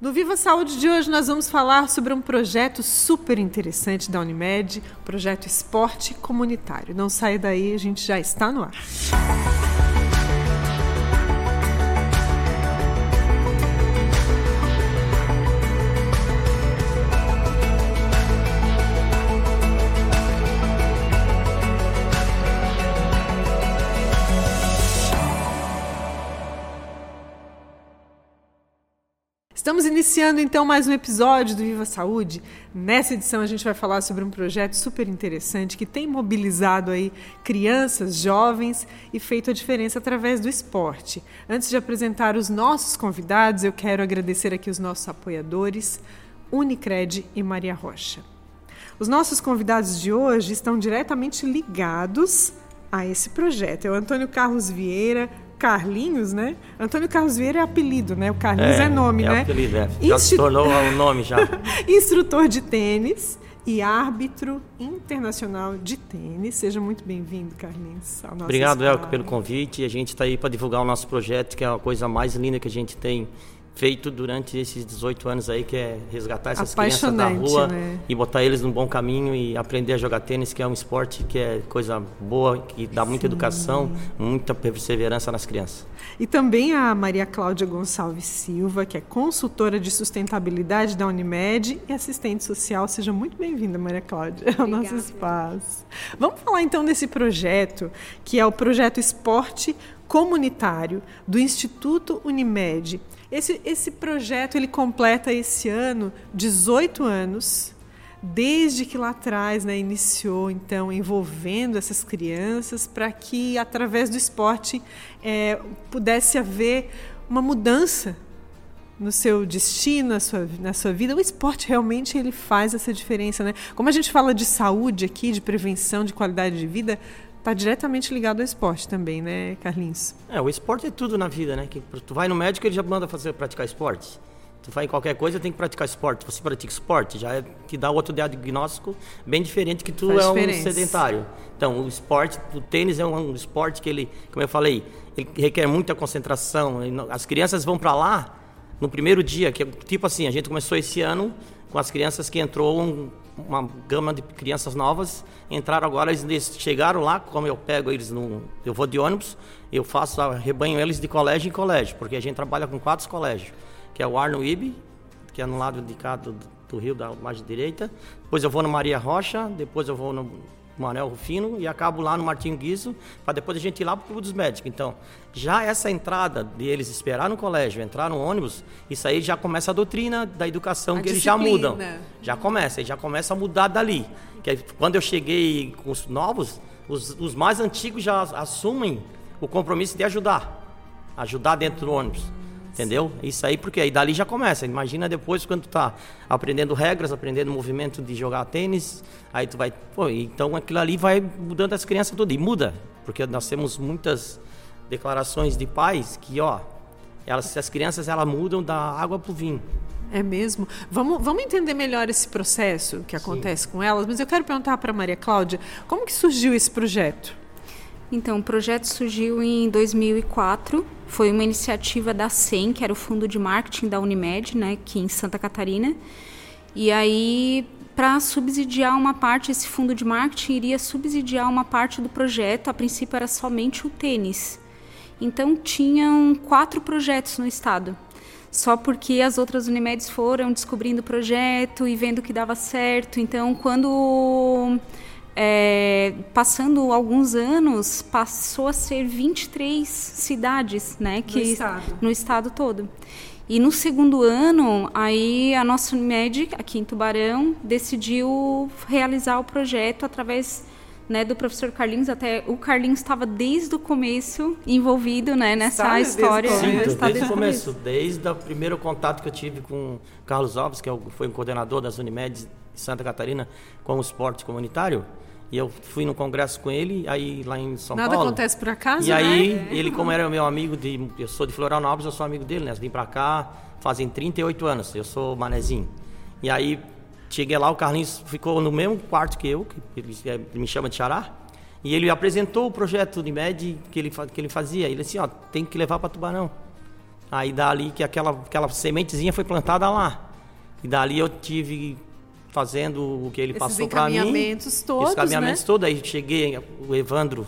No Viva Saúde de hoje nós vamos falar sobre um projeto super interessante da Unimed, projeto Esporte Comunitário. Não saia daí, a gente já está no ar. Estamos iniciando então mais um episódio do Viva Saúde. Nessa edição a gente vai falar sobre um projeto super interessante que tem mobilizado aí crianças, jovens e feito a diferença através do esporte. Antes de apresentar os nossos convidados, eu quero agradecer aqui os nossos apoiadores, Unicred e Maria Rocha. Os nossos convidados de hoje estão diretamente ligados a esse projeto. É o Antônio Carlos Vieira, Carlinhos, né? Antônio Carlos Vieira é apelido, né? O Carlinhos é, é nome, é né? Apelido, é. Já Instru... se tornou um nome já. Instrutor de tênis e árbitro internacional de tênis. Seja muito bem-vindo, Carlinhos. Obrigado, Elco, pelo convite. A gente está aí para divulgar o nosso projeto, que é a coisa mais linda que a gente tem feito durante esses 18 anos aí, que é resgatar essas crianças da rua né? e botar eles num bom caminho e aprender a jogar tênis, que é um esporte que é coisa boa, que dá muita Sim. educação, muita perseverança nas crianças. E também a Maria Cláudia Gonçalves Silva, que é consultora de sustentabilidade da Unimed e assistente social. Seja muito bem-vinda, Maria Cláudia, ao nosso espaço. Vamos falar então desse projeto, que é o projeto Esporte Comunitário do Instituto Unimed. Esse, esse projeto ele completa esse ano 18 anos, desde que lá atrás né, iniciou, então, envolvendo essas crianças para que, através do esporte, é, pudesse haver uma mudança no seu destino, na sua, na sua vida. O esporte realmente ele faz essa diferença. Né? Como a gente fala de saúde aqui, de prevenção, de qualidade de vida, Está diretamente ligado ao esporte também, né, Carlinhos? É, o esporte é tudo na vida, né? Que tu vai no médico, ele já manda fazer praticar esporte. Tu vai em qualquer coisa, tem que praticar esporte. Você pratica esporte, já é, te dá outro diagnóstico bem diferente que tu Faz é diferença. um sedentário. Então, o esporte, o tênis é um, um esporte que ele, como eu falei, ele requer muita concentração. As crianças vão para lá no primeiro dia, que é tipo assim, a gente começou esse ano com as crianças que entrou um, uma gama de crianças novas entraram agora, eles chegaram lá, como eu pego eles no. Eu vou de ônibus, eu faço, rebanho eles de colégio em colégio, porque a gente trabalha com quatro colégios, que é o Arno Ibe, que é no lado cá do, do rio, da margem direita. Depois eu vou no Maria Rocha, depois eu vou no Manuel Rufino e acabo lá no Martinho Guizo, para depois a gente ir lá para o Clube dos Médicos. Então, já essa entrada de eles esperar no colégio, entrar no ônibus, isso aí já começa a doutrina da educação a que disciplina. eles já mudam. Já começa, já começa a mudar dali. Que quando eu cheguei com os novos, os, os mais antigos já assumem o compromisso de ajudar. Ajudar dentro do ônibus. Entendeu? Isso aí, porque aí dali já começa. Imagina depois quando tu tá aprendendo regras, aprendendo movimento de jogar tênis, aí tu vai. Pô, então aquilo ali vai mudando as crianças tudo. E muda, porque nós temos muitas declarações de pais que, ó, elas, as crianças elas mudam da água pro vinho. É mesmo? Vamos, vamos entender melhor esse processo que acontece Sim. com elas, mas eu quero perguntar para Maria Cláudia, como que surgiu esse projeto? Então, o projeto surgiu em 2004, foi uma iniciativa da SEM, que era o Fundo de Marketing da Unimed, né, aqui em Santa Catarina. E aí, para subsidiar uma parte, esse fundo de marketing iria subsidiar uma parte do projeto, a princípio era somente o tênis. Então, tinham quatro projetos no estado só porque as outras Unimedes foram descobrindo o projeto e vendo que dava certo. Então, quando é, passando alguns anos, passou a ser 23 cidades, né, que no estado, no estado todo. E no segundo ano, aí a nossa Unimed, aqui em Tubarão, decidiu realizar o projeto através né, do professor Carlinhos. Até o Carlinhos estava desde o começo envolvido né, nessa Sabe história. Desde, Sim, desde, desde o começo, desde o primeiro contato que eu tive com Carlos Alves, que é foi o coordenador das Unimed de Santa Catarina com o esporte comunitário. E eu fui no congresso com ele, aí lá em São Nada Paulo. Nada acontece por acaso, E aí, né? ele, como era meu amigo, de, eu sou de Florianópolis, eu sou amigo dele, né? Eu vim pra cá fazem 38 anos, eu sou manezinho. E aí, cheguei lá, o Carlinhos ficou no mesmo quarto que eu, que ele, ele me chama de Xará. E ele apresentou o projeto de MED que ele, que ele fazia. Ele disse, ó, tem que levar para Tubarão. Aí dali que aquela, aquela sementezinha foi plantada lá. E dali eu tive fazendo o que ele Esses passou para mim. encaminhamentos todos, Os caminhamentos né? todos. Aí cheguei, o Evandro,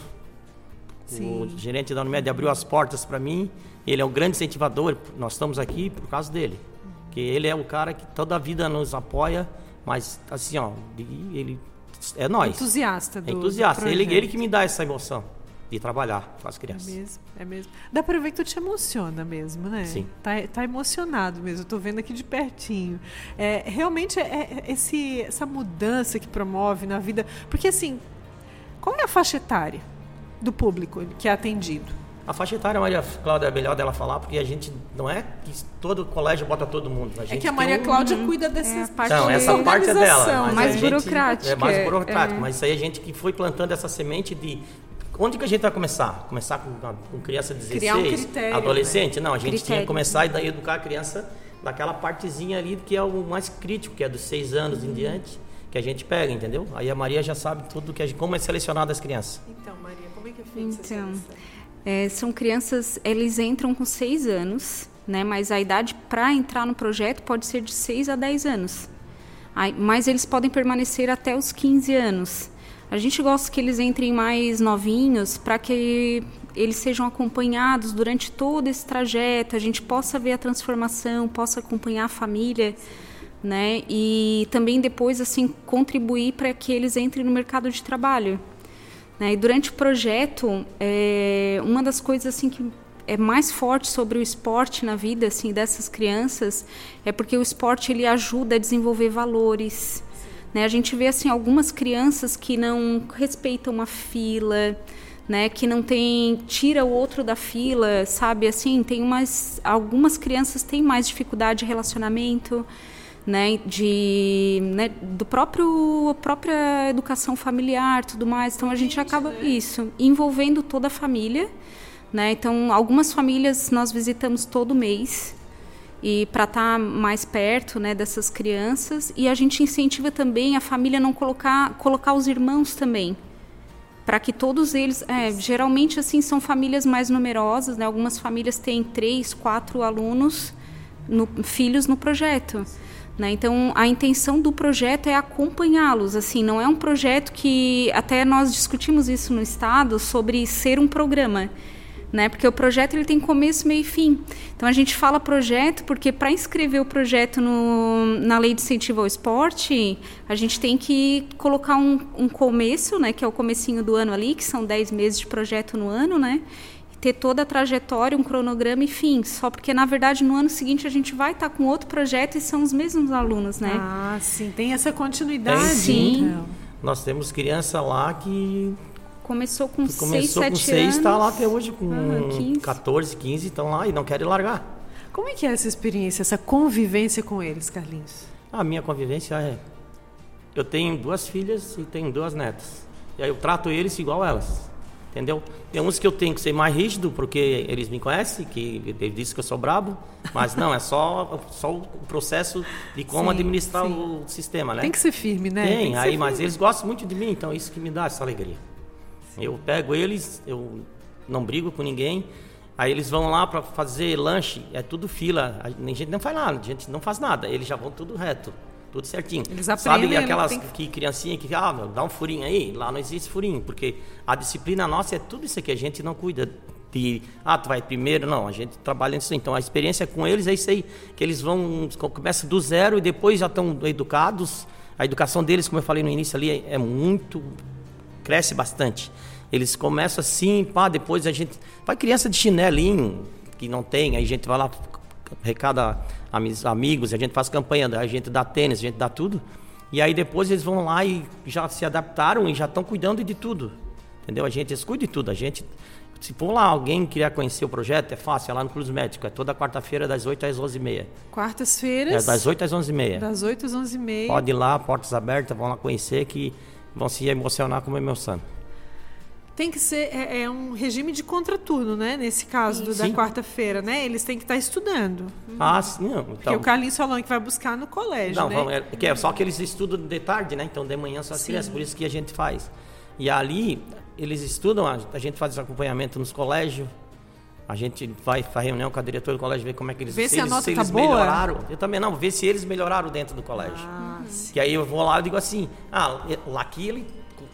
Sim. o gerente da Unimed, abriu as portas para mim. Ele é um grande incentivador. Nós estamos aqui por causa dele. Que ele é o cara que toda a vida nos apoia, mas assim, ó, ele é nós. Entusiasta do É entusiasta. do Ele, ele que me dá essa emoção de trabalhar com as É crianças. mesmo, é mesmo. Dá pra ver que tu te emociona mesmo, né? Sim. Tá, tá emocionado mesmo, eu tô vendo aqui de pertinho. É, realmente é, é esse, essa mudança que promove na vida. Porque assim, qual é a faixa etária do público que é atendido? A faixa etária, Maria Cláudia, é melhor dela falar, porque a gente não é que todo colégio bota todo mundo. A É gente que a Maria um- Cláudia cuida É, a parte Não, de essa parte é dela. Mas mais gente- burocrática, É mais burocrático, é. mas isso aí a gente que foi plantando essa semente de. Onde que a gente vai começar? Começar com, com criança de 16, Criar um critério, adolescente? Não, a gente tinha Critério. que começar e daí educar a criança daquela partezinha ali que é o mais crítico, que é dos seis anos em diante, que a gente pega, entendeu? Aí a Maria já sabe tudo que a gente, como é selecionado as crianças. Então, Maria, como é que é feita essa Então, seleção? É, são crianças, eles entram com 6 anos, né? Mas a idade para entrar no projeto pode ser de 6 a 10 anos. Aí, mas eles podem permanecer até os 15 anos. A gente gosta que eles entrem mais novinhos para que eles sejam acompanhados durante todo esse trajeto, a gente possa ver a transformação, possa acompanhar a família, né? E também depois assim contribuir para que eles entrem no mercado de trabalho. Né? E durante o projeto, é, uma das coisas assim que é mais forte sobre o esporte na vida assim dessas crianças é porque o esporte ele ajuda a desenvolver valores. Né? A gente vê assim algumas crianças que não respeitam uma fila, né? Que não tem tira o outro da fila, sabe? Assim tem umas algumas crianças têm mais dificuldade de relacionamento né, de, né, do próprio própria educação familiar, tudo mais. Então a gente acaba isso envolvendo toda a família, né? Então algumas famílias nós visitamos todo mês e para estar mais perto, né, dessas crianças e a gente incentiva também a família não colocar colocar os irmãos também para que todos eles é, geralmente assim são famílias mais numerosas né algumas famílias têm três quatro alunos no, filhos no projeto né? Então, a intenção do projeto é acompanhá-los. Assim, não é um projeto que até nós discutimos isso no estado sobre ser um programa, né? Porque o projeto ele tem começo, meio e fim. Então, a gente fala projeto porque para inscrever o projeto no, na lei de incentivo ao esporte, a gente tem que colocar um, um começo, né? Que é o comecinho do ano ali, que são 10 meses de projeto no ano, né? ter toda a trajetória, um cronograma e fim. Só porque, na verdade, no ano seguinte a gente vai estar com outro projeto e são os mesmos alunos, né? Ah, sim, tem essa continuidade. Tem, sim. então. Nós temos criança lá que Começou com 6, começou 7 com anos. 6, está lá até hoje com Ah, 15. 14, 15, estão lá e não querem largar. Como é que é essa experiência, essa convivência com eles, Carlinhos? A minha convivência é. Eu tenho duas filhas e tenho duas netas. E aí eu trato eles igual elas. Entendeu? Tem uns que eu tenho que ser mais rígido, porque eles me conhecem, que ele disse que eu sou brabo, mas não, é só, só o processo de como Sim, administrar sim. o sistema, né? Tem que ser firme, né? Tem, que aí, mas eles gostam muito de mim, então isso que me dá essa alegria. Eu pego eles, eu não brigo com ninguém, aí eles vão lá para fazer lanche, é tudo fila, a gente não faz nada, a gente não faz nada, eles já vão tudo reto, tudo certinho. Eles Sabe aprendem, aquelas tem que- criancinha que, ah, meu, dá um furinho aí, lá não existe furinho, porque a disciplina nossa é tudo isso aqui, a gente não cuida de, ah, tu vai primeiro, não, a gente trabalha nisso, então a experiência com eles é isso aí, que eles vão, começam do zero e depois já estão educados, a educação deles, como eu falei no início ali, é, é muito, cresce bastante. Eles começam assim, pá, depois a gente, vai criança de chinelinho, que não tem, aí a gente vai lá, recada amigos, a gente faz campanha, a gente dá tênis, a gente dá tudo. E aí depois eles vão lá e já se adaptaram e já estão cuidando de tudo. Entendeu? A gente eles cuidam de tudo. A gente, se for lá alguém querer conhecer o projeto, é fácil, é lá no Cruz Médico. É toda quarta-feira, das 8 às 11h30. É Quartas-feiras. das 8 às 11h30. Das 8 às 11h30. Pode ir lá, portas abertas, vão lá conhecer que vão se emocionar como emoção. Tem que ser é, é um regime de contraturno, né? Nesse caso do- da quarta-feira, né? Eles têm que estar estudando. Ah, sim, não. Porque Então, o Carlinhos falou que vai buscar no colégio, Não, né? vamos, é, que é só que eles estudam de tarde, né? Então de manhã só as Sim. crianças, por isso que a gente faz. E ali eles estudam, a, a gente faz acompanhamento nos colégios, A gente vai para reunião com a diretora do colégio ver como é que eles, Vê se, se a eles, se tá eles boa. melhoraram. Eu também não, ver se eles melhoraram dentro do colégio. Ah, que aí eu vou lá e digo assim, ah, lá aqui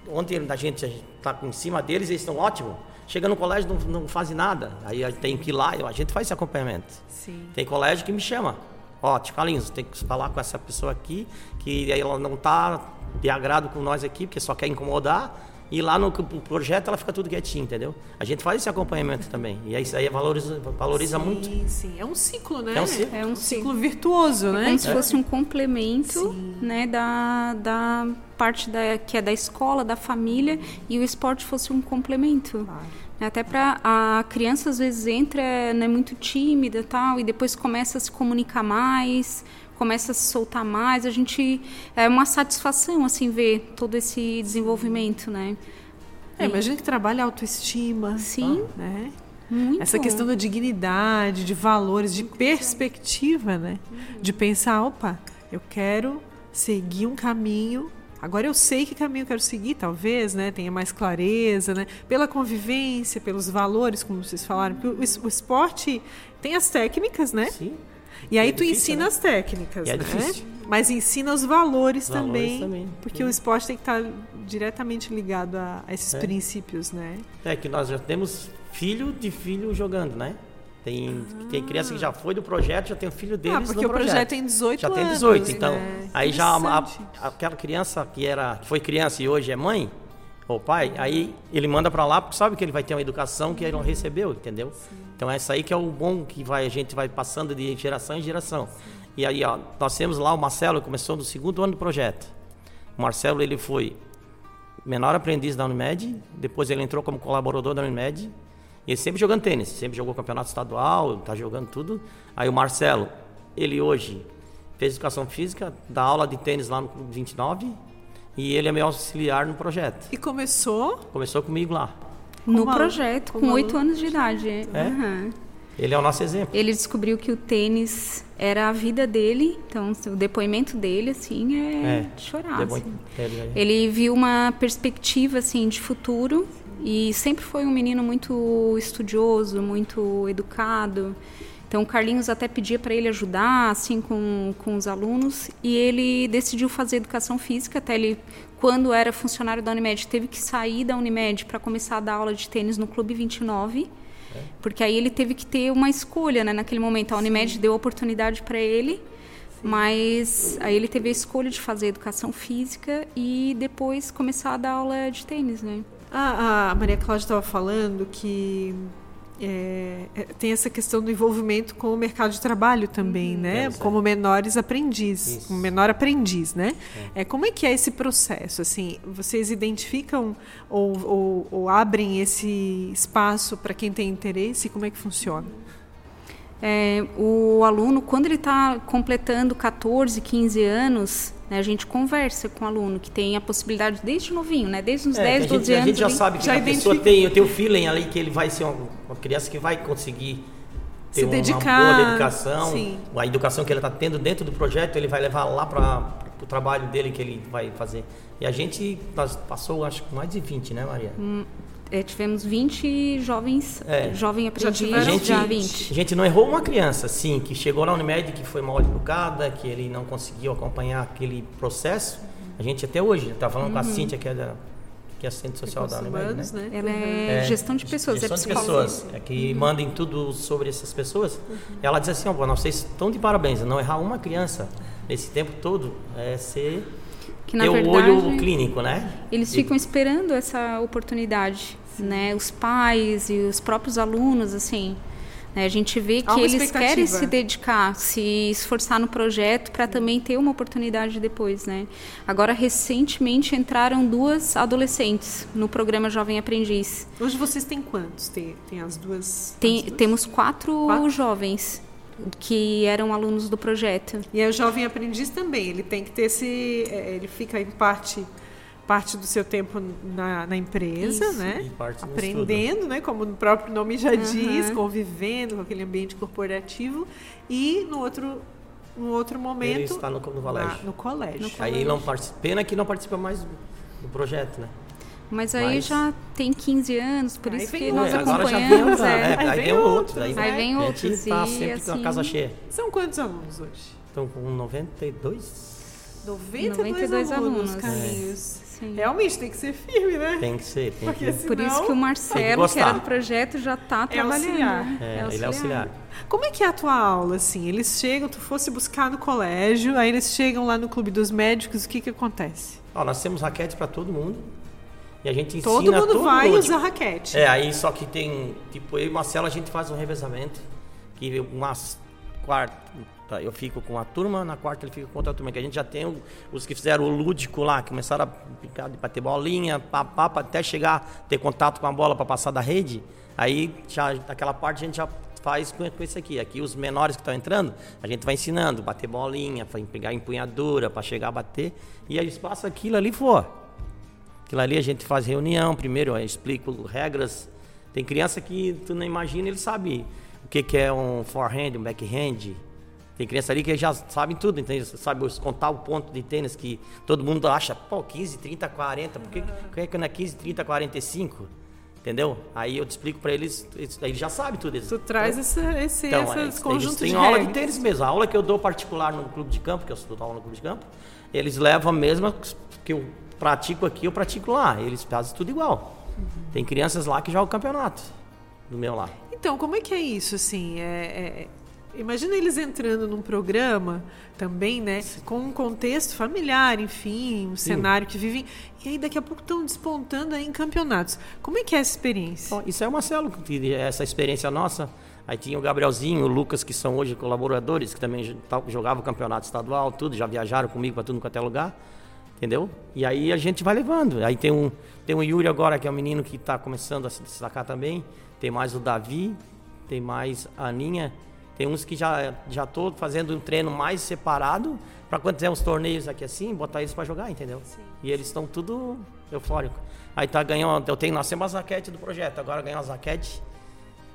ontem a gente está em cima deles, eles estão ótimos. Chega no colégio não, não fazem nada. Aí tem que ir lá, a gente faz esse acompanhamento. Sim. Tem colégio que me chama. Ó, Tio Carlinhos, tem que falar com essa pessoa aqui, que ela não está de agrado com nós aqui, porque só quer incomodar. E lá no projeto ela fica tudo quietinha, entendeu? A gente faz esse acompanhamento também. E isso aí valoriza, valoriza sim, muito. Sim, sim. É um ciclo, né? É um ciclo, é um ciclo virtuoso, né? É como se fosse um complemento né, da, da parte da, que é da escola, da família, e o esporte fosse um complemento. Claro. Até para a criança às vezes entra né, muito tímida tal e depois começa a se comunicar mais, começa a se soltar mais. A gente é uma satisfação assim ver todo esse desenvolvimento, né? É, imagina que trabalha a autoestima, sim, né? Muito. Essa questão da dignidade, de valores, de perspectiva, né? De pensar, opa, eu quero seguir um caminho Agora eu sei que caminho eu quero seguir, talvez, né? Tenha mais clareza, né? Pela convivência, pelos valores, como vocês falaram. Porque o, o esporte tem as técnicas, né? Sim. E aí é tu difícil, ensina né? as técnicas, é né? Difícil. Mas ensina os valores, valores também, também, Porque o esporte tem que estar diretamente ligado a, a esses é. princípios, né? É que nós já temos filho de filho jogando, né? Tem, ah. tem criança que já foi do projeto, já tem o filho deles ah, porque o projeto. projeto tem 18 já anos. Já tem 18, então. Né? Aí já a, a, aquela criança que era que foi criança e hoje é mãe, ou pai, aí ele manda para lá porque sabe que ele vai ter uma educação que ele não recebeu, entendeu? Sim. Então é isso aí que é o bom que vai a gente vai passando de geração em geração. Sim. E aí, ó, nós temos lá o Marcelo, começou no segundo ano do projeto. O Marcelo, ele foi menor aprendiz da Unimed, depois ele entrou como colaborador da Unimed, e ele sempre jogando tênis, sempre jogou campeonato estadual, tá jogando tudo. Aí o Marcelo, ele hoje fez educação física, dá aula de tênis lá no Clube 29, e ele é meu auxiliar no projeto. E começou? Começou comigo lá. No projeto, com oito anos de idade. É. Uhum. Ele é o nosso exemplo. Ele descobriu que o tênis era a vida dele, então o depoimento dele assim é, é de chorar. Assim. Ele viu uma perspectiva assim de futuro e sempre foi um menino muito estudioso, muito educado. Então o Carlinhos até pedia para ele ajudar assim com, com os alunos e ele decidiu fazer educação física, até ele quando era funcionário da Unimed teve que sair da Unimed para começar a dar aula de tênis no Clube 29 porque aí ele teve que ter uma escolha, né? Naquele momento, a Unimed Sim. deu a oportunidade para ele, Sim. mas aí ele teve a escolha de fazer educação física e depois começar a dar aula de tênis, né? Ah, a Maria Cláudia estava falando que é, é, tem essa questão do envolvimento com o mercado de trabalho também, uhum. né? É, como menores aprendiz, como menor aprendiz, né? É. é. como é que é esse processo? Assim, vocês identificam ou, ou, ou abrem esse espaço para quem tem interesse? Como é que funciona? É, o aluno, quando ele está completando 14, 15 anos, né, a gente conversa com o aluno que tem a possibilidade desde novinho, né, desde uns é, 10, 12 anos. A gente já sabe que já a pessoa tem, eu tenho o feeling ali que ele vai ser uma, uma criança que vai conseguir ter Se uma, dedicar, uma boa dedicação, sim. a educação que ele está tendo dentro do projeto, ele vai levar lá para o trabalho dele que ele vai fazer. E a gente passou, acho que mais de 20, né, Maria? Hum, é, tivemos 20 jovens, é. jovem aprendiz, já, gente, já 20. A gente não errou uma criança, sim, que chegou na Unimed, que foi mal educada, que ele não conseguiu acompanhar aquele processo. A gente até hoje, está falando uhum. com a uhum. Cíntia, que é da que é assistente social da Unimed, né? né? Ela é, é, gestão de pessoas, gestão é de pessoas, é que uhum. mandem tudo sobre essas pessoas. Uhum. Ela diz assim, ó, oh, vocês estão de parabéns, não errar uma criança nesse tempo todo é ser que na ter verdade, o olho clínico, né? Eles ficam esperando essa oportunidade né? Os pais e os próprios alunos, assim. Né? A gente vê que eles querem se dedicar, se esforçar no projeto para também ter uma oportunidade depois, né? Agora, recentemente entraram duas adolescentes no programa Jovem Aprendiz. Hoje vocês têm quantos? Tem, tem as duas? Tem, as duas? Temos quatro, quatro jovens que eram alunos do projeto. E o jovem aprendiz também, ele tem que ter esse, é, ele fica em parte parte do seu tempo na, na empresa, Isso. né? Aprendendo, né? Como o próprio nome já uhum. diz, convivendo com aquele ambiente corporativo e no outro no outro momento ele está no, no colégio. Na, no colégio. No colégio. Aí não participa, pena que não participa mais do, projeto, né? Mas aí mas... já tem 15 anos, por aí isso que nós é, acompanhamos. Agora já vem, é. é, aí, vem outros. Aí, aí vem outros. A gente tá sempre assim... com a casa cheia. São quantos alunos hoje? Estão com 92. 92, 92 alunos, alunos. Carlinhos. Sim. Realmente tem que ser firme, né? Tem que ser. Tem Porque que... Senão, Por isso que o Marcelo, que, que, era do projeto, já está é trabalhando. Auxiliar. É, é auxiliar. ele é auxiliar. Como é que é a tua aula, assim? Eles chegam, tu fosse buscar no colégio, aí eles chegam lá no clube dos médicos, o que que acontece? Ó, nós temos raquete para todo mundo. E a gente ensina todo mundo todo vai mundo. usar raquete. É, aí só que tem, tipo, eu e o Marcelo a gente faz um revezamento, que umas quarta, Tá, eu fico com a turma, na quarta ele fica com outra turma, que a gente já tem os que fizeram o lúdico lá, que começaram a picar de bater bolinha, até chegar, ter contato com a bola para passar da rede. Aí, já, naquela parte a gente já faz com, com esse aqui. Aqui os menores que estão entrando, a gente vai ensinando, bater bolinha, pegar empunhadura para chegar a bater. E aí passa aquilo ali for. Aquilo ali a gente faz reunião, primeiro eu explico regras. Tem criança que tu não imagina, ele sabe o que, que é um forehand, um backhand, tem criança ali que já sabem tudo, entende? Sabe contar o ponto de tênis que todo mundo acha, pô, 15, 30, 40, por que, por que não é 15, 30, 45? Entendeu? Aí eu te explico para eles, eles, eles já sabem tudo isso. Tu traz esse, esse, então, esses é, conjuntos Tem aula de tênis mesmo. A aula que eu dou particular no clube de campo, que eu dou aula no clube de campo, eles levam a mesma que eu pratico aqui, eu pratico lá. Eles fazem tudo igual. Uhum. Tem crianças lá que jogam campeonato do meu lá. Então, como é que é isso, assim? É, é, Imagina eles entrando num programa também, né? Com um contexto familiar, enfim, um Sim. cenário que vivem. E aí daqui a pouco estão despontando aí em campeonatos. Como é que é essa experiência? Bom, isso é uma célula, essa experiência nossa. Aí tinha o Gabrielzinho, o Lucas, que são hoje colaboradores, que também jogavam campeonato estadual, tudo, já viajaram comigo para tudo quanto é lugar. Entendeu? E aí a gente vai levando. Aí tem um, tem um Yuri agora, que é um menino que está começando a se destacar também. Tem mais o Davi, tem mais a Aninha tem uns que já já tô fazendo um treino mais separado para quando tiver uns torneios aqui assim, botar eles para jogar, entendeu? Sim. E eles estão tudo eufórico. Aí tá ganhando, eu tenho nós temos as raquetes do projeto, agora ganhar as raquetes,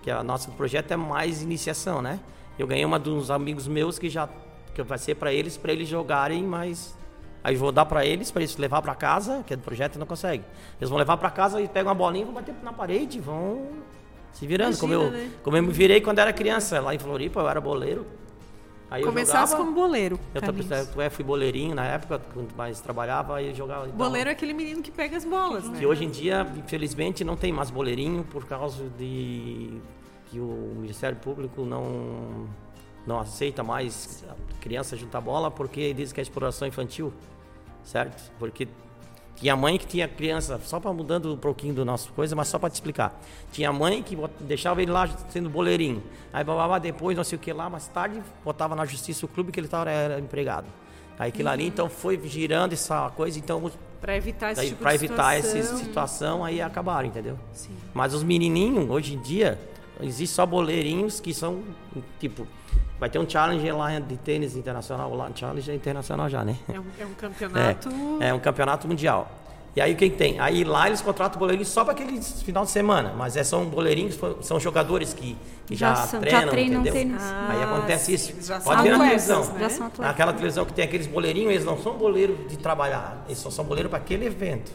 que a nosso projeto é mais iniciação, né? Eu ganhei uma dos amigos meus que já que vai ser para eles para eles jogarem, mas aí vou dar para eles para eles levar para casa, que é do projeto, não consegue. Eles vão levar para casa e pegam uma bolinha, vão bater na parede, vão se virando. Imagina, como, eu, né? como eu me virei quando era criança, lá em Floripa, eu era boleiro. Aí Começasse como boleiro. Eu, é, fui boleirinho na época, quando mais trabalhava, aí jogava. Boleiro é aquele menino que pega as bolas, né? Que hoje em dia, infelizmente, não tem mais boleirinho por causa de que o Ministério Público não, não aceita mais criança juntar bola porque diz que é exploração infantil, certo? Porque tinha mãe que tinha criança, só para mudando um pouquinho do nosso coisa, mas só para te explicar. Tinha mãe que deixava ele lá sendo boleirinho. Aí babava depois, não sei o que lá, mais tarde botava na justiça o clube que ele estava era empregado. Aí aquilo uhum. ali então foi girando essa coisa, então para evitar esse tipo para evitar situação. essa situação aí acabaram, entendeu? Sim. Mas os menininhos hoje em dia existe só boleirinhos que são tipo Vai ter um challenge lá de tênis internacional, lá, challenge é internacional já, né? É um, é um campeonato. É, é, um campeonato mundial. E aí quem tem? Aí lá eles contratam boleirinhos só para aquele final de semana, mas é, são boleirinhos, são jogadores que, que já, já, treinam, já treinam entendeu? Tênis. Ah, aí acontece isso. Pode ver na televisão. Né? Naquela televisão que tem aqueles boleirinhos, eles não são boleiros de trabalhar, eles só são boleiros para aquele evento.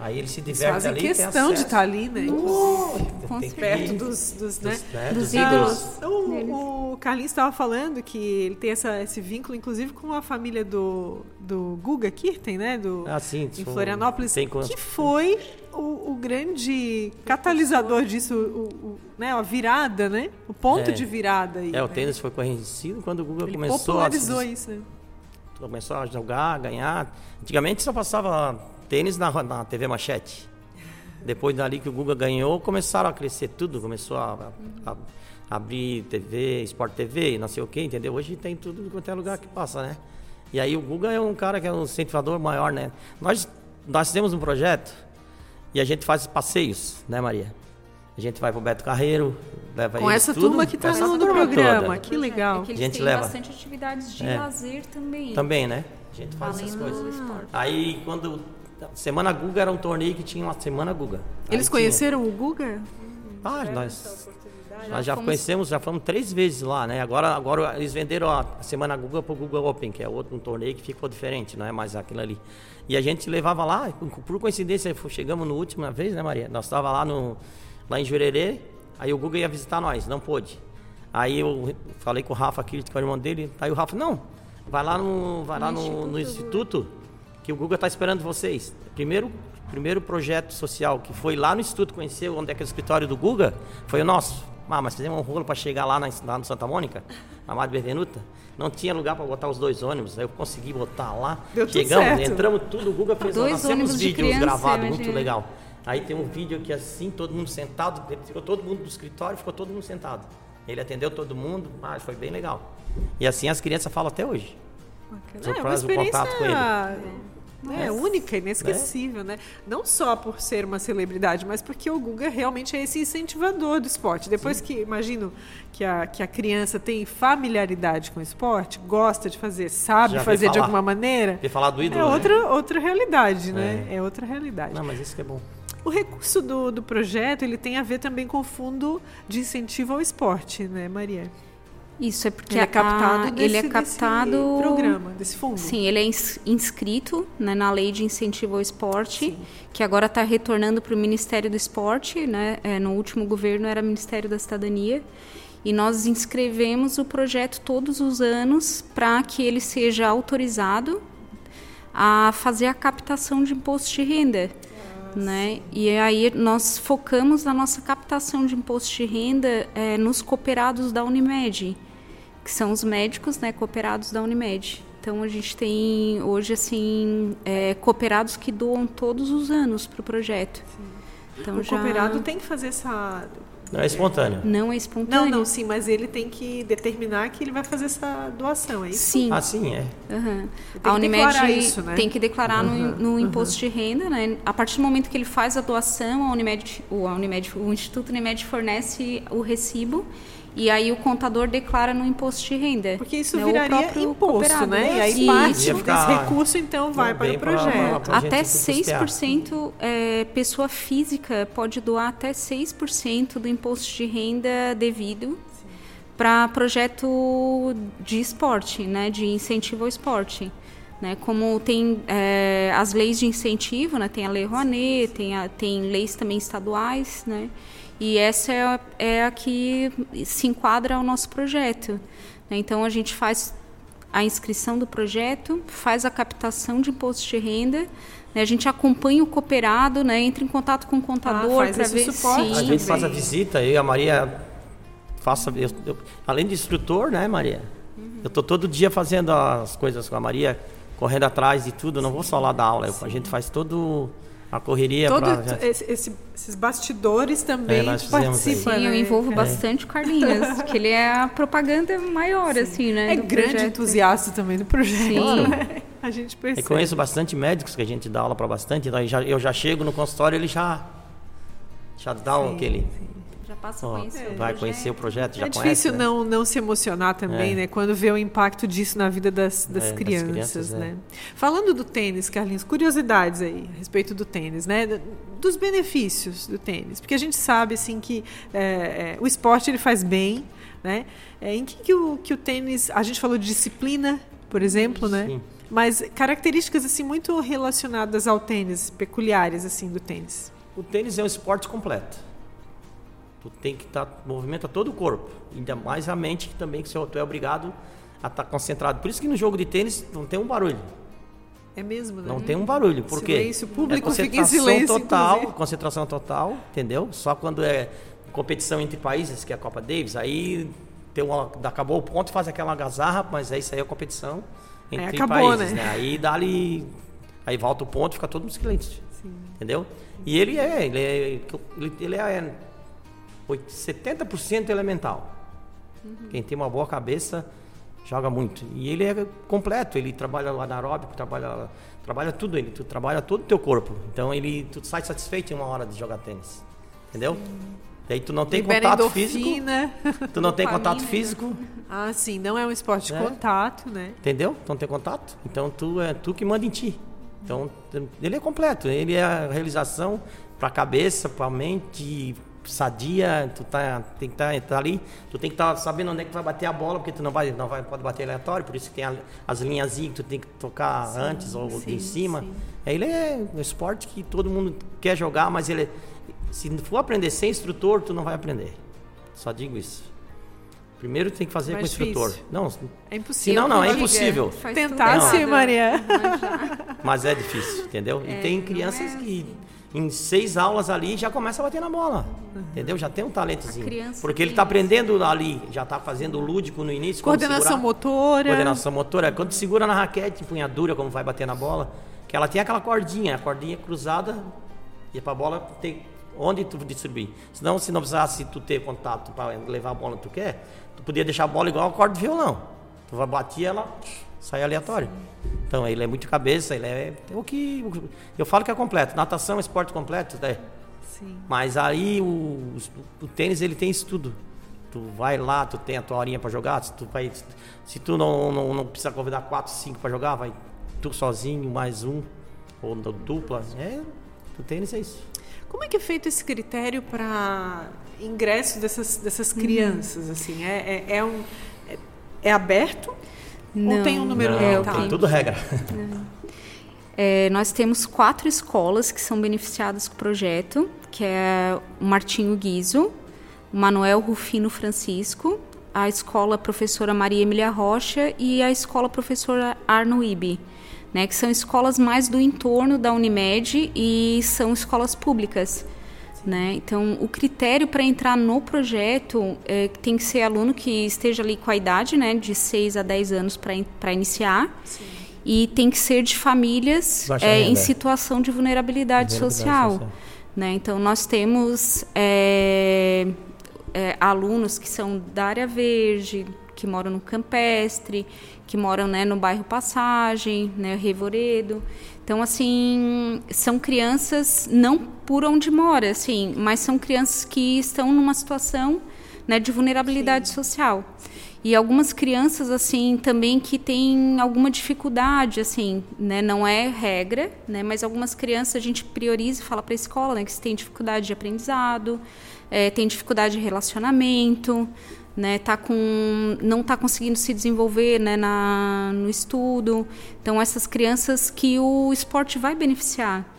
Aí ele se diverte fazem ali. questão de estar tá ali, né? Uh, perto dos, dos, né? dos, dos ídolos. O, o Carlinhos estava falando que ele tem essa, esse vínculo, inclusive, com a família do, do Guga Kirten, né? Do, ah, sim. Em Florianópolis. Tem que foi o, o, grande catalisador disso, o, o, né, a virada, né? O ponto é. de virada. Aí, é, o né? tênis foi conhecido quando o Guga ele começou popularizou a... isso, né? Começou a jogar, ganhar. Antigamente só passava tênis na, na TV Machete. Depois dali que o Guga ganhou, começaram a crescer tudo, começou a, a, a abrir TV, Sport TV, não sei o que, entendeu? Hoje tem tudo quanto é lugar que passa, né? E aí o Guga é um cara que é um incentivador maior, né? Nós, nós temos um projeto e a gente faz passeios, né, Maria? A gente vai pro Beto Carreiro, leva Com essa tudo, turma que está no programa, toda. que legal. É que eles a gente têm leva. bastante atividades de é. lazer também. Também, né? A gente faz Além essas coisas. Aí quando Semana Guga era um torneio que tinha uma Semana Guga. Eles Aí conheceram tinha... o Guga? Ah, nós. Já, Nós já fomos... conhecemos, já fomos três vezes lá, né? Agora, agora eles venderam a Semana Google para o Google Open, que é outro um torneio que ficou diferente, não é mais aquilo ali. E a gente levava lá, por coincidência, chegamos no última vez, né, Maria? Nós estava lá no lá em Jurerê, aí o Google ia visitar nós, não pôde. Aí eu falei com o Rafa aqui, com o irmão dele, aí o Rafa, não, vai lá no, vai lá no, no instituto que o Google está esperando vocês. Primeiro, primeiro projeto social que foi lá no instituto conhecer onde é que é o escritório do Google foi o nosso. Ah, mas fizemos um rolo para chegar lá, na, lá no Santa Mônica, na Madre Bervenuta. Não tinha lugar para botar os dois ônibus. Aí eu consegui botar lá. Deu Chegamos, certo. entramos tudo. O Google fez dois nós temos vídeos gravados, muito legal. Aí tem um vídeo que assim, todo mundo sentado, ficou todo mundo do escritório, ficou todo mundo sentado. Ele atendeu todo mundo, mas foi bem legal. E assim as crianças falam até hoje. Bacana. É, uma experiência... contato com ele. É, é, única, inesquecível, né? Não só por ser uma celebridade, mas porque o Guga realmente é esse incentivador do esporte. Depois Sim. que, imagino, que a, que a criança tem familiaridade com o esporte, gosta de fazer, sabe Já fazer de alguma maneira. Ter falar do ídolo, é outra, né? outra realidade, né? É. é outra realidade. Não, mas isso que é bom. O recurso do, do projeto ele tem a ver também com o fundo de incentivo ao esporte, né, Maria? Isso é porque ele é captado, a, desse, ele é captado desse programa, desse fundo. Sim, ele é inscrito né, na lei de incentivo ao esporte, Sim. que agora está retornando para o Ministério do Esporte, né? É, no último governo era Ministério da Cidadania. E nós inscrevemos o projeto todos os anos para que ele seja autorizado a fazer a captação de imposto de renda. Né? E aí nós focamos a nossa captação de imposto de renda é, nos cooperados da Unimed que são os médicos né, cooperados da Unimed. Então a gente tem hoje assim é, cooperados que doam todos os anos para o projeto. Então, o já... cooperado tem que fazer essa não é espontâneo. Não é espontâneo. Não, não, sim, mas ele tem que determinar que ele vai fazer essa doação, é isso? Sim. Ah, sim, é. Uhum. A Unimed isso, né? tem que declarar uhum. no, no, imposto uhum. de renda, né? A partir do momento que ele faz a doação, a Unimed, o, a Unimed, o Instituto Unimed fornece o recibo e aí o contador declara no imposto de renda. Porque isso né? viraria imposto, né? E aí parte desse recurso, então, vai para o projeto. Pra, até 6%, é, pessoa física pode doar até 6% do imposto de renda devido para projeto de esporte, né? De incentivo ao esporte. Né, como tem é, as leis de incentivo, né, tem a Lei Rouanet, tem, a, tem leis também estaduais, né, e essa é a, é a que se enquadra ao nosso projeto. Né? Então, a gente faz a inscrição do projeto, faz a captação de imposto de renda, né? a gente acompanha o cooperado, né? entra em contato com o contador ah, para ver suporte. A gente faz a visita e a Maria faça, eu, eu, além de instrutor, né, Maria? Uhum. Eu estou todo dia fazendo as coisas com a Maria, correndo atrás de tudo. Não vou só lá dar aula, eu, a gente faz todo a correria Todo pra... esse, esse, esses bastidores também é, participam. Sim, eu né? envolvo é. bastante o Carlinhos, que ele é a propaganda maior, Sim. assim, né? É grande projeto. entusiasta também do projeto. Sim. Né? A gente percebe. Eu conheço bastante médicos que a gente dá aula para bastante, então eu já, eu já chego no consultório ele já já dá sim, aquele sim já passa a conhecer. vai conhecer o projeto, já É conhece, difícil né? não, não se emocionar também, é. né? Quando vê o impacto disso na vida das, das é, crianças, crianças né? É. Falando do tênis, Carlinhos, curiosidades aí a respeito do tênis, né? Dos benefícios do tênis, porque a gente sabe assim que é, é, o esporte ele faz bem, né? em que, que, o, que o tênis, a gente falou de disciplina, por exemplo, né? Sim. Mas características assim muito relacionadas ao tênis, peculiares assim do tênis. O tênis é um esporte completo Tu tem que estar tá, movimenta todo o corpo, ainda mais a mente que também que tu é obrigado a estar tá concentrado. Por isso que no jogo de tênis não tem um barulho. É mesmo, né? Não tem um barulho, porque silêncio, o público é fica em silêncio total, inclusive. concentração total, entendeu? Só quando é competição entre países, que é a Copa Davis, aí tem uma, acabou o ponto, faz aquela agazarra, mas aí isso aí é competição entre aí acabou, países, né? né? Aí dá ali, aí volta o ponto, fica todo mundo silêncio, entendeu? E ele é, ele é, ele é 70% elemental. Uhum. Quem tem uma boa cabeça joga muito. E ele é completo, ele trabalha o anaeróbico, trabalha, trabalha tudo, ele tu trabalha todo o teu corpo. Então ele tu sai satisfeito em uma hora de jogar tênis. Entendeu? Sim. Daí tu não tem Libera contato endorfina, físico. Tu não tem contato físico. Ah, sim, não é um esporte de é. contato, né? Entendeu? Tu não tem contato. Então tu é tu que manda em ti. Então ele é completo, ele é a realização para a cabeça, para a mente, sadia, tu tá, tem que estar tá, tá ali, tu tem que estar tá sabendo onde é que vai bater a bola, porque tu não vai, não vai pode bater aleatório, por isso que tem a, as linhas que tu tem que tocar sim, antes ou sim, em cima. Sim. Ele é um esporte que todo mundo quer jogar, mas ele se for aprender sem instrutor, tu não vai aprender. Só digo isso. Primeiro tem que fazer Mais com o instrutor. Não, é impossível. Não, não, é impossível. Tentar sim, Maria. Mas é difícil, entendeu? É, e tem crianças é que em seis aulas ali já começa a bater na bola. Uhum. Entendeu? Já tem um talentozinho. Porque ele está aprendendo ali, já está fazendo o lúdico no início. Coordenação motora. Coordenação motora. Quando segura na raquete, empunhadura, como vai bater na bola, que ela tem aquela cordinha, a cordinha cruzada, e para a bola ter onde tu distribuir. Senão, se não precisasse tu ter contato para levar a bola que tu quer, tu podia deixar a bola igual a corda de violão. Tu vai bater ela sai aleatório. Então ele é muito cabeça, ele é, é o que eu falo que é completo. Natação esporte completo, né? Sim. Mas aí o, o, tênis ele tem isso tudo. Tu vai lá, tu tem a tua horinha para jogar, se tu vai se tu não, não, não precisa convidar quatro, cinco para jogar, vai tu sozinho mais um ou dupla, é, o tênis é isso. Como é que é feito esse critério para ingresso dessas, dessas uhum. crianças? Assim, é, é, é, um, é, é aberto não, Ou tem um número não, limitado? Tem tudo regra. É, nós temos quatro escolas que são beneficiadas com o projeto, que é o Martinho Guizo, o Manuel Rufino Francisco, a escola professora Maria Emília Rocha e a escola professora Arno Ibe, né, que são escolas mais do entorno da Unimed e são escolas públicas. Né? Então, o critério para entrar no projeto é, tem que ser aluno que esteja ali com a idade né, de 6 a 10 anos para iniciar. Sim. E tem que ser de famílias é, em situação de vulnerabilidade, vulnerabilidade social. social. Né? Então, nós temos é, é, alunos que são da área verde, que moram no campestre, que moram né, no bairro Passagem, né, Revoredo. Então, assim, são crianças não por onde mora, assim, mas são crianças que estão numa situação né, de vulnerabilidade Sim. social. E algumas crianças, assim, também que têm alguma dificuldade, assim, né? Não é regra, né? Mas algumas crianças a gente prioriza e fala para a escola, né? Que se tem dificuldade de aprendizado, é, tem dificuldade de relacionamento, né, tá com, não está conseguindo se desenvolver né, na, no estudo. Então, essas crianças que o esporte vai beneficiar,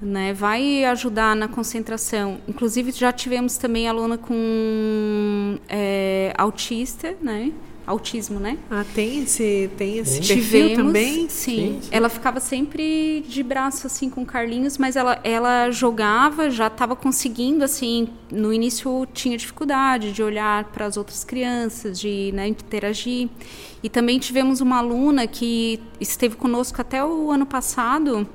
né, vai ajudar na concentração. Inclusive, já tivemos também aluna com é, autista, né, autismo, né? Ah, tem esse, tem esse sim. perfil também? Sim. sim. Ela ficava sempre de braço assim com o Carlinhos, mas ela, ela jogava, já estava conseguindo assim, no início tinha dificuldade de olhar para as outras crianças, de né, interagir. E também tivemos uma aluna que esteve conosco até o ano passado,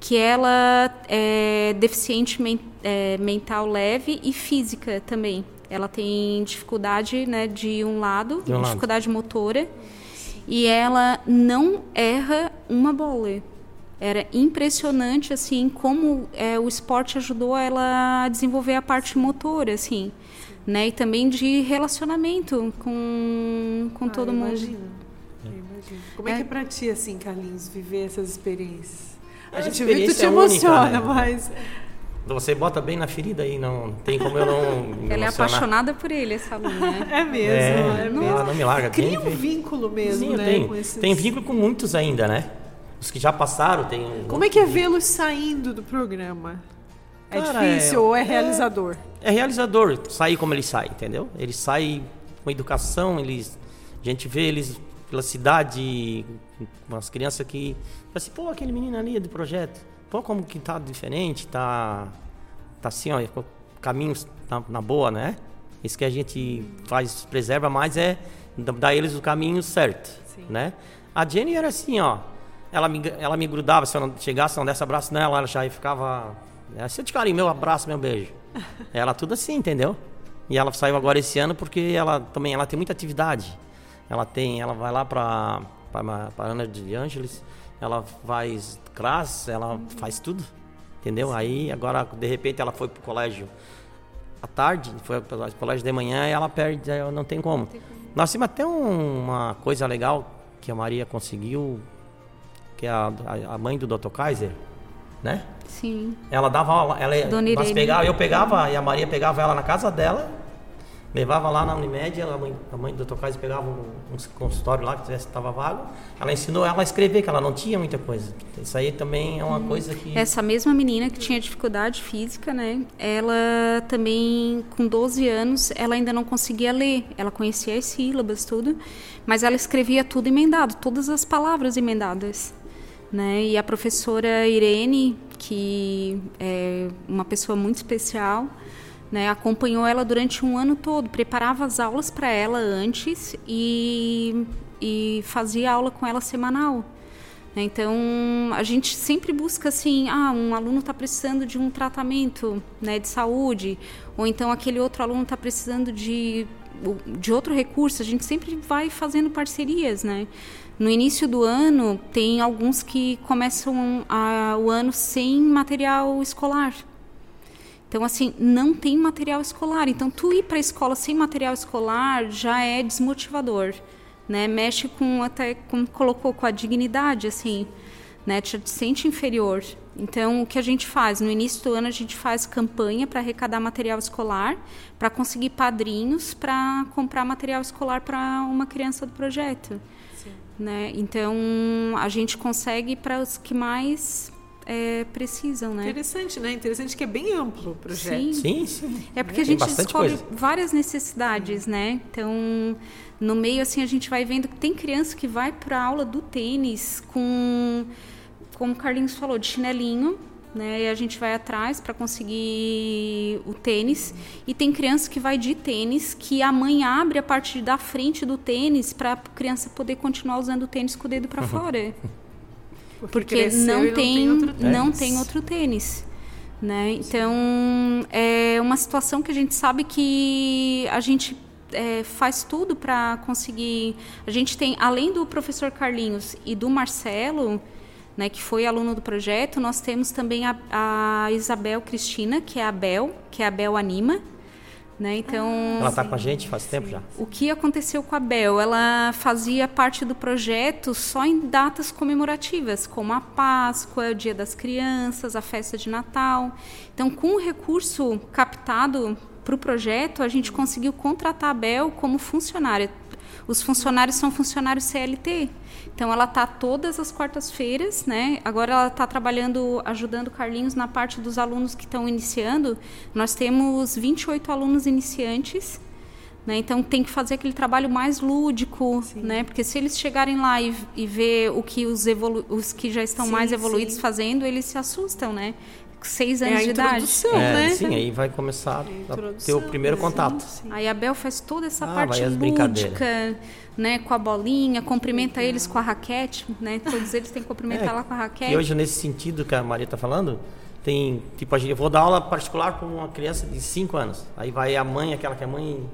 que ela é deficiente men é, mental leve e física também ela tem dificuldade né, de um lado, de um dificuldade lado. motora, e ela não erra uma bola. Era impressionante assim como é, o esporte ajudou ela a desenvolver a parte motora, assim, né? E também de relacionamento com, com ah, todo mundo. Imagino. Como é, é que é para ti, assim, Carlinhos, viver essas experiências? A, gente vê que tu te emociona, única, né? mas você bota bem na ferida aí, não tem como eu não. Ela é apaixonada por ele, essa aluna. Né? é mesmo, é, é mesmo. Ela não me larga. Cria tem, um vínculo mesmo, Sim, né? Tem, esses... tem vínculo com muitos ainda, né? Os que já passaram tem. Como é que é vê-los saindo do programa? É Cara, difícil é, ou é, é realizador? É, é, realizador sair como ele sai, entendeu? Ele sai com educação, eles, a gente vê eles pela cidade, umas crianças que. Assim, pô, aquele menino ali do projeto pô, como que tá diferente, tá, tá assim, ó, caminhos na, na boa, né? Isso que a gente faz, preserva mais é dar eles o caminho certo, Sim. né? A Jenny era assim, ó, ela me, ela me grudava, se eu não chegasse, não desse abraço nela, ela já ficava, assim, eu te carinho, meu abraço, meu beijo. ela tudo assim, entendeu? E ela saiu agora esse ano porque ela também, ela tem muita atividade. Ela tem, ela vai lá para para Ana de Ângeles, ela faz classe, ela faz tudo, entendeu? Aí agora de repente ela foi pro colégio à tarde, foi pro colégio de manhã e ela perde, não tem como. Nós temos até um, uma coisa legal que a Maria conseguiu, que é a, a mãe do Dr. Kaiser, né? Sim. Ela dava aula, ela nós pegava, eu pegava e a Maria pegava ela na casa dela Levava lá na Unimed, a mãe, a mãe do Dr. Kaiser pegava um, um consultório lá que estava vago. Ela ensinou ela a escrever, que ela não tinha muita coisa. Isso aí também é uma hum. coisa que. Essa mesma menina que tinha dificuldade física, né? Ela também, com 12 anos, ela ainda não conseguia ler. Ela conhecia as sílabas, tudo. Mas ela escrevia tudo emendado, todas as palavras emendadas. Né? E a professora Irene, que é uma pessoa muito especial, né, acompanhou ela durante um ano todo, preparava as aulas para ela antes e, e fazia aula com ela semanal. Né. Então, a gente sempre busca assim, ah, um aluno está precisando de um tratamento né, de saúde, ou então aquele outro aluno está precisando de, de outro recurso, a gente sempre vai fazendo parcerias, né? No início do ano, tem alguns que começam a, o ano sem material escolar, então, assim, não tem material escolar. Então, tu ir para a escola sem material escolar já é desmotivador, né? Mexe com, até, como colocou, com a dignidade, assim, né? Te sente inferior. Então, o que a gente faz? No início do ano, a gente faz campanha para arrecadar material escolar, para conseguir padrinhos para comprar material escolar para uma criança do projeto. Né? Então, a gente consegue para os que mais é, precisam, né? Interessante, né? Interessante que é bem amplo o projeto. Sim, sim. sim. É porque a gente descobre coisa. várias necessidades, né? Então, no meio, assim, a gente vai vendo que tem criança que vai para a aula do tênis com, como o Carlinhos falou, de chinelinho, né? E a gente vai atrás para conseguir o tênis. E tem criança que vai de tênis, que a mãe abre a parte da frente do tênis para a criança poder continuar usando o tênis com o dedo para fora. porque, não tem, não tem, não tem outro tênis. Né? Então, é uma situação que a gente sabe que a gente é, faz tudo para conseguir. A gente tem, além do professor Carlinhos e do Marcelo, né, que foi aluno do projeto, nós temos também a, a Isabel Cristina, que é a Bel, que é a Bel Anima, né? Então, ela está com a gente faz tempo já. O que aconteceu com a Bel? Ela fazia parte do projeto só em datas comemorativas, como a Páscoa, o Dia das Crianças, a festa de Natal. Então, com o recurso captado para o projeto, a gente conseguiu contratar a Bel como funcionária. Os funcionários são funcionários CLT. Então ela está todas as quartas-feiras, né? Agora ela está trabalhando, ajudando o Carlinhos na parte dos alunos que estão iniciando. Nós temos 28 alunos iniciantes. Né? Então tem que fazer aquele trabalho mais lúdico, sim. né? Porque se eles chegarem lá e, e ver o que os, os que já estão sim, mais evoluídos sim. fazendo, eles se assustam, né? Seis anos é de idade. É, né? Sim, aí vai começar a ter o primeiro contato. Sim. Aí a Bel faz toda essa ah, parte lúdica, né, com a bolinha, cumprimenta eles com a raquete, né? Todos eles têm que cumprimentar é, lá com a raquete. E hoje nesse sentido que a Maria está falando, tem tipo a gente, eu vou dar aula particular para uma criança de 5 anos. Aí vai a mãe, aquela que é mãe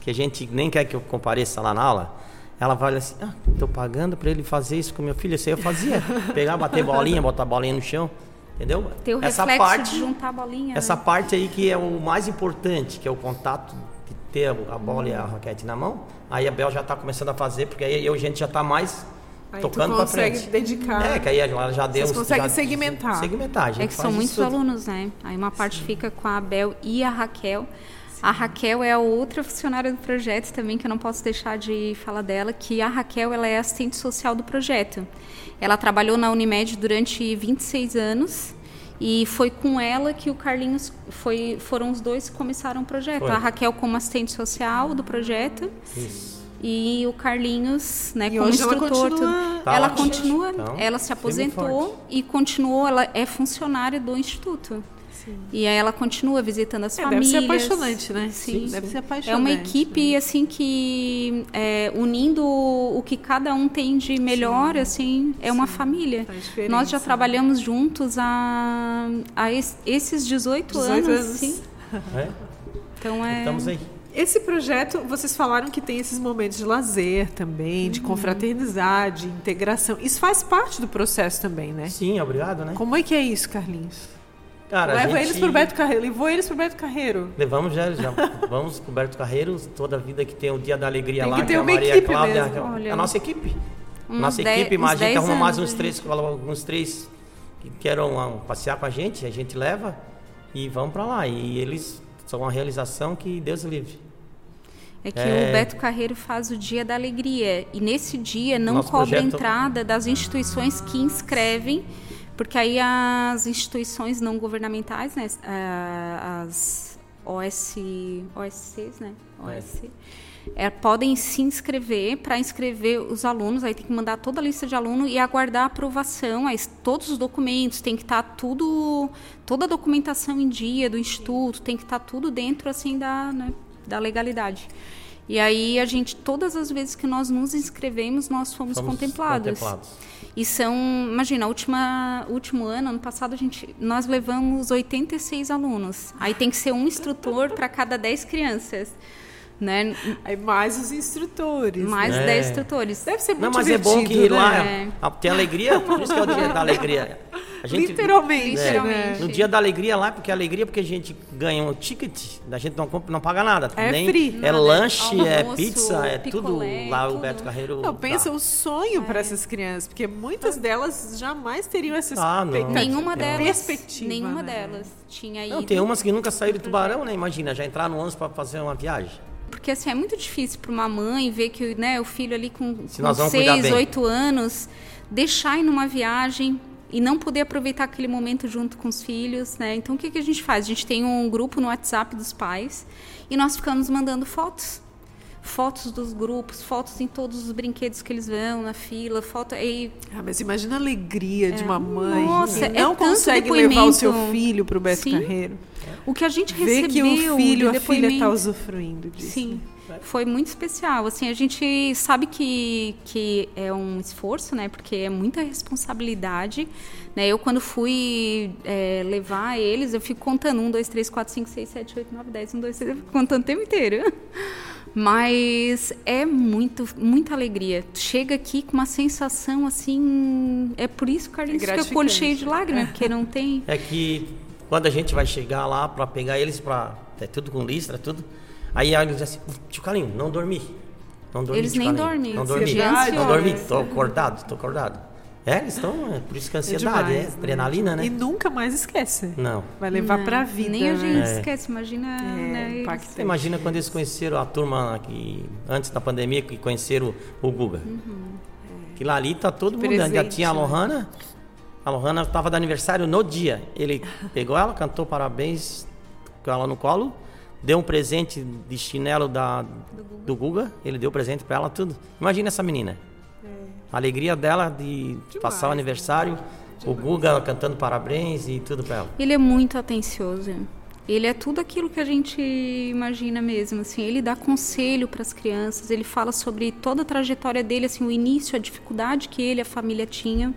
que a gente nem quer que eu compareça lá na aula. Ela vai assim, ah, estou pagando para ele fazer isso com meu filho. Isso aí eu fazia. Pegar, bater bolinha, botar a bolinha no chão. Entendeu? Ter o essa parte, de juntar a bolinha. Essa né? parte aí que é o mais importante, que é o contato de ter a bola e a raquete na mão. Aí a Bel já está começando a fazer, porque aí a gente já está mais Aí tocando para frente. consegue dedicar. É, que aí ela já deu. Vocês conseguem segmentar. Segmentar. é que são muitos tudo. alunos, né? Aí uma parte Sim. fica com a Bel e a Raquel. A Raquel é a outra funcionária do projeto também, que eu não posso deixar de falar dela, que a Raquel ela é assistente social do projeto. Ela trabalhou na Unimed durante 26 anos e foi com ela que o Carlinhos foi, foram os dois que começaram o projeto. Foi. A Raquel como assistente social do projeto. Isso. E o Carlinhos, né, e como instrutor. Ela continua, tá ela, continua então, ela se aposentou e continuou, ela é funcionária do instituto. Sim. E aí ela continua visitando as é, famílias. Deve ser apaixonante, né? Sim. Deve ser apaixonante. É uma equipe, né? assim, que é, unindo o que cada um tem de melhor, Sim. assim, é Sim. uma família. Nós já trabalhamos juntos há, há esses 18, 18 anos. anos. Sim. É? Então é... Estamos aí. Esse projeto, vocês falaram que tem esses momentos de lazer também, de uhum. confraternizar, de integração. Isso faz parte do processo também, né? Sim, obrigado, né? Como é que é isso, Carlinhos? Cara, Leva gente... eles pro Beto Carreiro. Levou eles pro Beto Carreiro. Levamos já, já. Vamos pro Beto Carreiro toda a vida que tem o Dia da Alegria tem lá, que, ter é a Maria Cláudia. A, a nossa equipe. Nossa equipe, mas a gente arrumou mais uns três, uns três que queiram passear com a gente, a gente leva e vamos para lá. E eles são uma realização que Deus livre. É que é... o Beto Carreiro faz o Dia da Alegria. E nesse dia não Nosso cobra projeto... entrada das instituições que inscrevem, porque aí as instituições não governamentais, né, as OS, OSCs, né, OS, é. É, podem se inscrever para inscrever os alunos, aí tem que mandar toda a lista de aluno e aguardar a aprovação, aí todos os documentos, tem que estar tá tudo, toda a documentação em dia do instituto, tem que estar tá tudo dentro assim da, né, da legalidade. E aí a gente, todas as vezes que nós nos inscrevemos, nós fomos, fomos contemplados. contemplados. E são, imagina, última, último ano, ano passado, a gente, nós levamos 86 alunos. Aí tem que ser um instrutor para cada 10 crianças. Né? Aí mais os instrutores. Mais né? 10 instrutores. Deve ser muito Não, mas é bom que né? lá é. tem alegria, por isso que é o dia da alegria. Gente, literalmente, é, literalmente. No dia da alegria lá, porque a alegria é porque a gente ganha um ticket, a gente não compra, não paga nada. É Nem, free. É lanche, Almoço, é pizza, é tudo lá o Beto Carreiro. Não, pensa o sonho é. para essas crianças, porque muitas delas jamais teriam essa ah, Nenhuma delas. Perspectiva, nenhuma né? delas tinha ido. Não, tem umas que nunca saíram de Tubarão, né? Imagina, já entraram no ônibus para fazer uma viagem porque assim é muito difícil para uma mãe ver que né, o filho ali com, com seis, oito anos deixar ir numa viagem e não poder aproveitar aquele momento junto com os filhos, né? Então o que, que a gente faz? A gente tem um grupo no WhatsApp dos pais e nós ficamos mandando fotos. Fotos dos grupos, fotos em todos os brinquedos que eles vão na fila, foto aí. Ah, mas imagina a alegria é. de uma mãe Nossa, que não é consegue levar o seu filho para o Beto Sim. Carreiro. O que a gente recebeu Ver que o filho, a filha está usufruindo disso. Sim. Foi muito especial. Assim, a gente sabe que, que é um esforço, né? Porque é muita responsabilidade. Né? Eu, quando fui é, levar eles, eu fico contando. Um, dois, três, quatro, cinco, seis, sete, oito, nove, dez. Um, dois, três. Eu fico contando o tempo inteiro. Mas é muito, muita alegria. Chega aqui com uma sensação assim. É por isso que o Carlinhos é fica com cheio de lágrimas, porque não tem. É que quando a gente vai chegar lá para pegar eles, para é tudo com listra, tudo Aí eles dizem assim, tio Calinho, não dormi. Não dormi, Eles nem dormem. Não dormi. Não dormi, tô acordado, tô acordado. É, eles estão, é por isso que a é ansiedade, é, demais, é adrenalina, né? E nunca mais esquece. Não. Vai levar não, pra vida. Nem a gente né? esquece, imagina. É, né, Você imagina quando eles conheceram a turma que, antes da pandemia, que conheceram o Guga. Uhum. Que lá ali tá todo mundo. Presente, já tinha a né? Lohana. A Lohana estava de aniversário no dia. Ele pegou ela, cantou parabéns com ela no colo deu um presente de chinelo da, do Guga, ele deu presente para ela, tudo. Imagina essa menina. É. A alegria dela de Demais, passar o aniversário, o Guga cantando parabéns e tudo para ela. Ele é muito atencioso. Ele é tudo aquilo que a gente imagina mesmo, assim, ele dá conselho para as crianças, ele fala sobre toda a trajetória dele, assim, o início, a dificuldade que ele e a família tinham.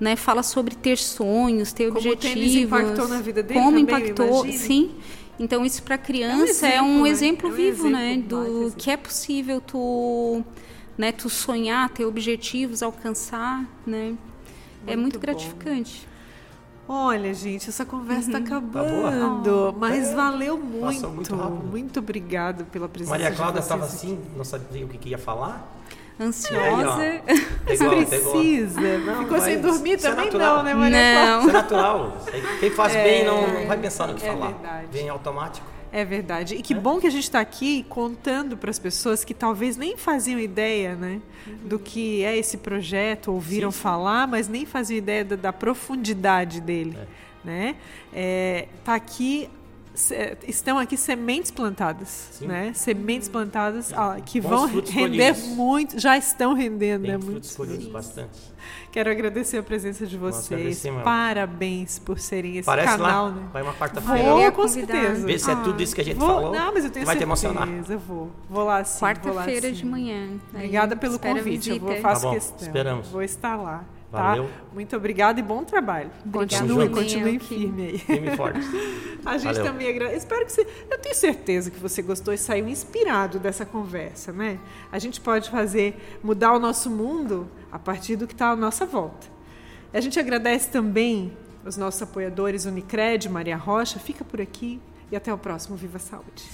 Né, fala sobre ter sonhos, ter como objetivos. Como impactou na vida dele Como também, impactou, sim. Então isso para criança é um exemplo, é um exemplo né? É um vivo, exemplo, né, do que é possível tu, né, tu sonhar, ter objetivos, alcançar, né? Muito é muito bom. gratificante. Olha, gente, essa conversa está uhum. acabando, tá mas é, valeu muito. Muito, muito obrigado pela presença. Maria Cláudia estava assim, não sabia o que, que ia falar ansiosa. É, pegou, precisa. Não, Ficou sem dormir é também é não, né, Maria? Não. Isso é natural. Quem faz é, bem não, não vai pensar no que é falar. Verdade. Vem automático. É verdade. E que é? bom que a gente está aqui contando para as pessoas que talvez nem faziam ideia né, uhum. do que é esse projeto, ouviram sim, sim. falar, mas nem faziam ideia da, da profundidade dele. É. Né? É, tá aqui estão aqui sementes plantadas, Sim. né? Sementes plantadas ah, que Bons vão render colhidos. muito, já estão rendendo, Tem né? Colhidos bastante. Quero agradecer a presença de vocês. Parabéns por serem esse Parece canal, lá, né? Vai uma quarta-feira. Vou, com certeza. Ver se é tudo isso que a gente vou, falou. Não, mas eu tenho vai certeza. te emocionar. Eu vou. Vou lá sim. Quarta-feira de manhã. Obrigada pelo convite. Eu vou, faço tá bom, questão. Esperamos. Vou estar lá. Tá? Valeu. Muito obrigada e bom trabalho. Continue, continue firme aí. Firme forte. A gente Valeu. também agradece. Espero que você. Eu tenho certeza que você gostou e saiu inspirado dessa conversa, né? A gente pode fazer, mudar o nosso mundo a partir do que está à nossa volta. A gente agradece também os nossos apoiadores Unicred, Maria Rocha. Fica por aqui e até o próximo Viva Saúde.